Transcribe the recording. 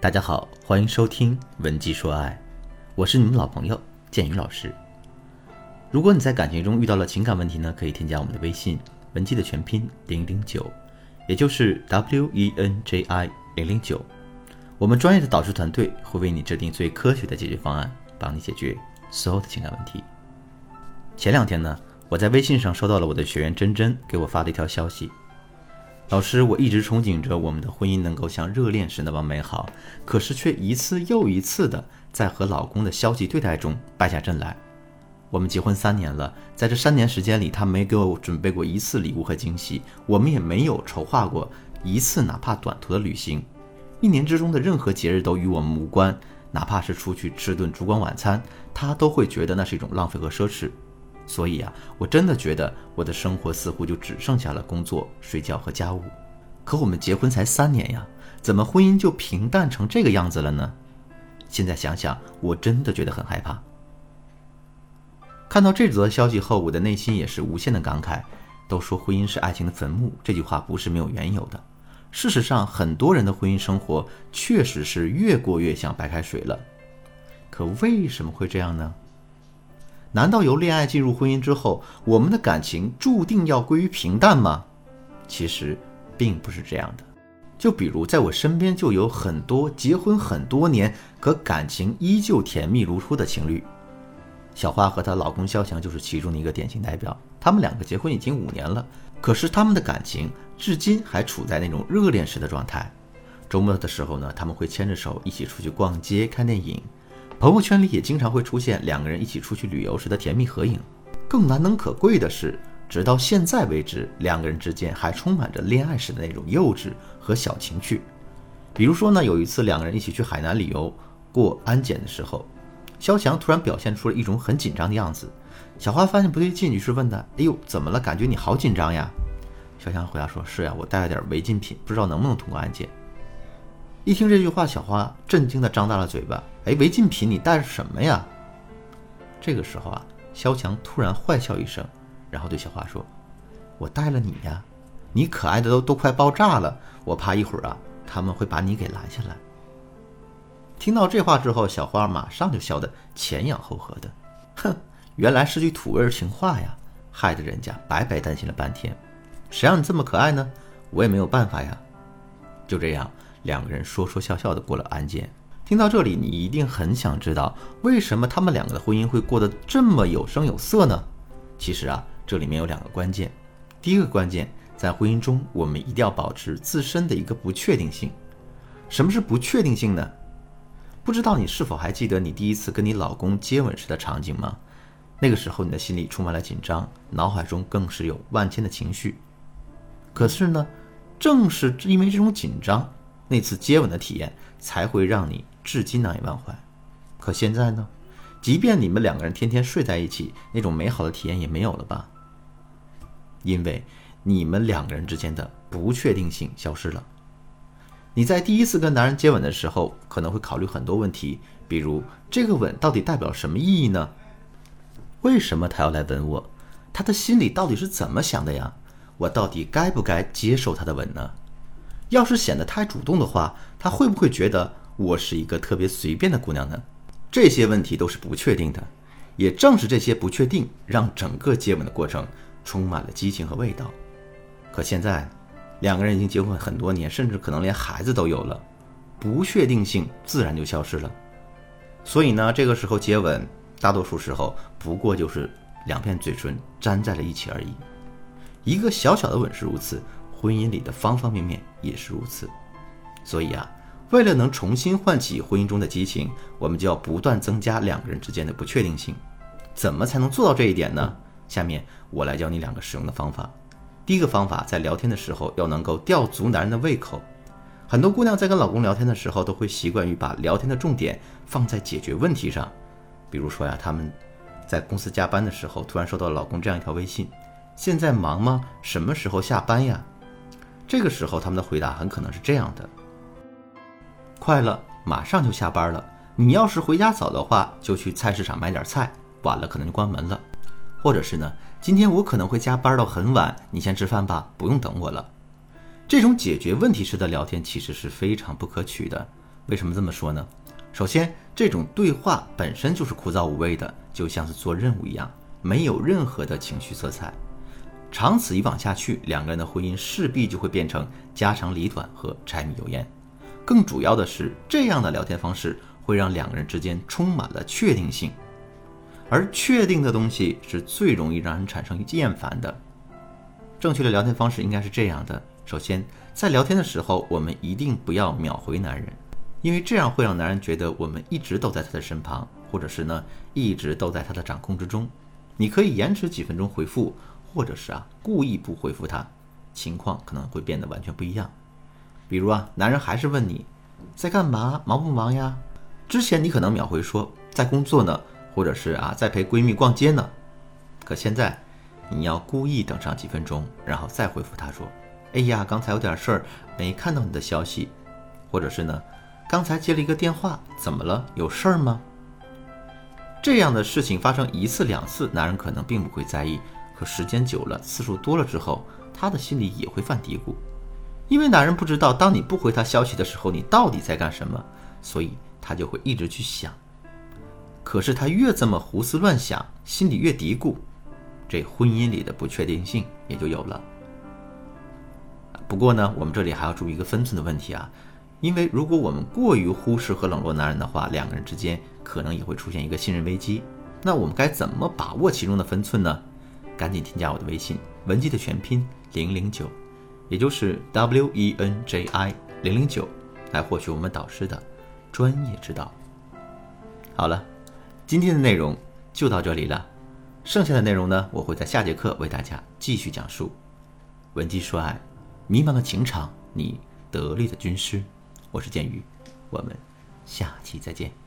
大家好，欢迎收听《文姬说爱》，我是你们老朋友建宇老师。如果你在感情中遇到了情感问题呢，可以添加我们的微信“文姬”的全拼零零九，也就是 W E N J I 零零九。我们专业的导师团队会为你制定最科学的解决方案，帮你解决所有的情感问题。前两天呢，我在微信上收到了我的学员珍珍给我发的一条消息。老师，我一直憧憬着我们的婚姻能够像热恋时那般美好，可是却一次又一次的在和老公的消极对待中败下阵来。我们结婚三年了，在这三年时间里，他没给我准备过一次礼物和惊喜，我们也没有筹划过一次哪怕短途的旅行。一年之中的任何节日都与我们无关，哪怕是出去吃顿烛光晚餐，他都会觉得那是一种浪费和奢侈。所以啊，我真的觉得我的生活似乎就只剩下了工作、睡觉和家务。可我们结婚才三年呀，怎么婚姻就平淡成这个样子了呢？现在想想，我真的觉得很害怕。看到这则消息后，我的内心也是无限的感慨。都说婚姻是爱情的坟墓，这句话不是没有缘由的。事实上，很多人的婚姻生活确实是越过越像白开水了。可为什么会这样呢？难道由恋爱进入婚姻之后，我们的感情注定要归于平淡吗？其实并不是这样的。就比如在我身边就有很多结婚很多年，可感情依旧甜蜜如初的情侣。小花和她老公肖强就是其中的一个典型代表。他们两个结婚已经五年了，可是他们的感情至今还处在那种热恋时的状态。周末的时候呢，他们会牵着手一起出去逛街、看电影。朋友圈里也经常会出现两个人一起出去旅游时的甜蜜合影。更难能可贵的是，直到现在为止，两个人之间还充满着恋爱时的那种幼稚和小情趣。比如说呢，有一次两个人一起去海南旅游过安检的时候，肖强突然表现出了一种很紧张的样子。小花发现不对劲，于是问他：“哎呦，怎么了？感觉你好紧张呀？”肖强回答说：“是呀，我带了点违禁品，不知道能不能通过安检。”一听这句话，小花震惊地张大了嘴巴。哎，违禁品你带着什么呀？这个时候啊，肖强突然坏笑一声，然后对小花说：“我带了你呀，你可爱的都都快爆炸了，我怕一会儿啊他们会把你给拦下来。”听到这话之后，小花马上就笑得前仰后合的，哼，原来是句土味情话呀，害得人家白白担心了半天。谁让你这么可爱呢？我也没有办法呀。就这样。两个人说说笑笑的过了安检。听到这里，你一定很想知道，为什么他们两个的婚姻会过得这么有声有色呢？其实啊，这里面有两个关键。第一个关键，在婚姻中，我们一定要保持自身的一个不确定性。什么是不确定性呢？不知道你是否还记得你第一次跟你老公接吻时的场景吗？那个时候，你的心里充满了紧张，脑海中更是有万千的情绪。可是呢，正是因为这种紧张。那次接吻的体验才会让你至今难以忘怀。可现在呢？即便你们两个人天天睡在一起，那种美好的体验也没有了吧？因为你们两个人之间的不确定性消失了。你在第一次跟男人接吻的时候，可能会考虑很多问题，比如这个吻到底代表什么意义呢？为什么他要来吻我？他的心里到底是怎么想的呀？我到底该不该接受他的吻呢？要是显得太主动的话，他会不会觉得我是一个特别随便的姑娘呢？这些问题都是不确定的，也正是这些不确定，让整个接吻的过程充满了激情和味道。可现在，两个人已经结婚很多年，甚至可能连孩子都有了，不确定性自然就消失了。所以呢，这个时候接吻，大多数时候不过就是两片嘴唇粘在了一起而已。一个小小的吻是如此。婚姻里的方方面面也是如此，所以啊，为了能重新唤起婚姻中的激情，我们就要不断增加两个人之间的不确定性。怎么才能做到这一点呢？下面我来教你两个实用的方法。第一个方法，在聊天的时候要能够吊足男人的胃口。很多姑娘在跟老公聊天的时候，都会习惯于把聊天的重点放在解决问题上。比如说呀，他们在公司加班的时候，突然收到老公这样一条微信：“现在忙吗？什么时候下班呀？”这个时候，他们的回答很可能是这样的：“快了，马上就下班了。你要是回家早的话，就去菜市场买点菜；晚了，可能就关门了。或者是呢，今天我可能会加班到很晚，你先吃饭吧，不用等我了。”这种解决问题式的聊天其实是非常不可取的。为什么这么说呢？首先，这种对话本身就是枯燥无味的，就像是做任务一样，没有任何的情绪色彩。长此以往下去，两个人的婚姻势必就会变成家长里短和柴米油盐。更主要的是，这样的聊天方式会让两个人之间充满了确定性，而确定的东西是最容易让人产生厌烦的。正确的聊天方式应该是这样的：首先，在聊天的时候，我们一定不要秒回男人，因为这样会让男人觉得我们一直都在他的身旁，或者是呢一直都在他的掌控之中。你可以延迟几分钟回复。或者是啊，故意不回复他，情况可能会变得完全不一样。比如啊，男人还是问你在干嘛，忙不忙呀？之前你可能秒回说在工作呢，或者是啊在陪闺蜜逛街呢。可现在你要故意等上几分钟，然后再回复他说：“哎呀，刚才有点事儿，没看到你的消息。”或者是呢，刚才接了一个电话，怎么了？有事儿吗？这样的事情发生一次两次，男人可能并不会在意。可时间久了，次数多了之后，他的心里也会犯嘀咕，因为男人不知道当你不回他消息的时候，你到底在干什么，所以他就会一直去想。可是他越这么胡思乱想，心里越嘀咕，这婚姻里的不确定性也就有了。不过呢，我们这里还要注意一个分寸的问题啊，因为如果我们过于忽视和冷落男人的话，两个人之间可能也会出现一个信任危机。那我们该怎么把握其中的分寸呢？赶紧添加我的微信文姬的全拼零零九，也就是 W E N J I 零零九，来获取我们导师的专业指导。好了，今天的内容就到这里了，剩下的内容呢，我会在下节课为大家继续讲述。文姬说爱，迷茫的情场，你得力的军师，我是剑宇，我们下期再见。